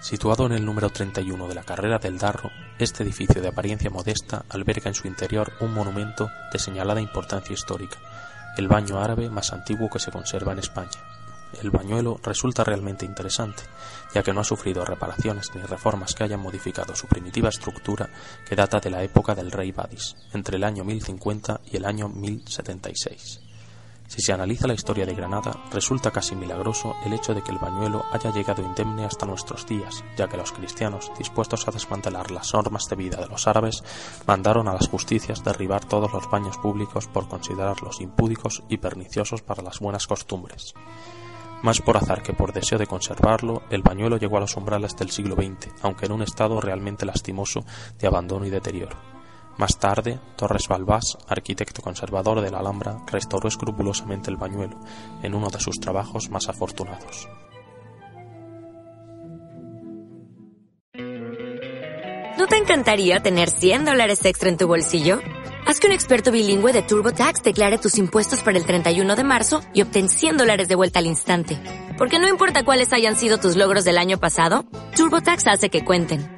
Situado en el número 31 de la carrera del Darro, este edificio de apariencia modesta alberga en su interior un monumento de señalada importancia histórica, el baño árabe más antiguo que se conserva en España. El bañuelo resulta realmente interesante, ya que no ha sufrido reparaciones ni reformas que hayan modificado su primitiva estructura que data de la época del rey Badis, entre el año 1050 y el año 1076. Si se analiza la historia de Granada, resulta casi milagroso el hecho de que el bañuelo haya llegado indemne hasta nuestros días, ya que los cristianos, dispuestos a desmantelar las normas de vida de los árabes, mandaron a las justicias derribar todos los baños públicos por considerarlos impúdicos y perniciosos para las buenas costumbres. Más por azar que por deseo de conservarlo, el bañuelo llegó a los umbrales del siglo XX, aunque en un estado realmente lastimoso de abandono y deterioro. Más tarde, Torres Balbás, arquitecto conservador de la Alhambra, restauró escrupulosamente el bañuelo, en uno de sus trabajos más afortunados. ¿No te encantaría tener 100 dólares extra en tu bolsillo? Haz que un experto bilingüe de TurboTax declare tus impuestos para el 31 de marzo y obtén 100 dólares de vuelta al instante. Porque no importa cuáles hayan sido tus logros del año pasado, TurboTax hace que cuenten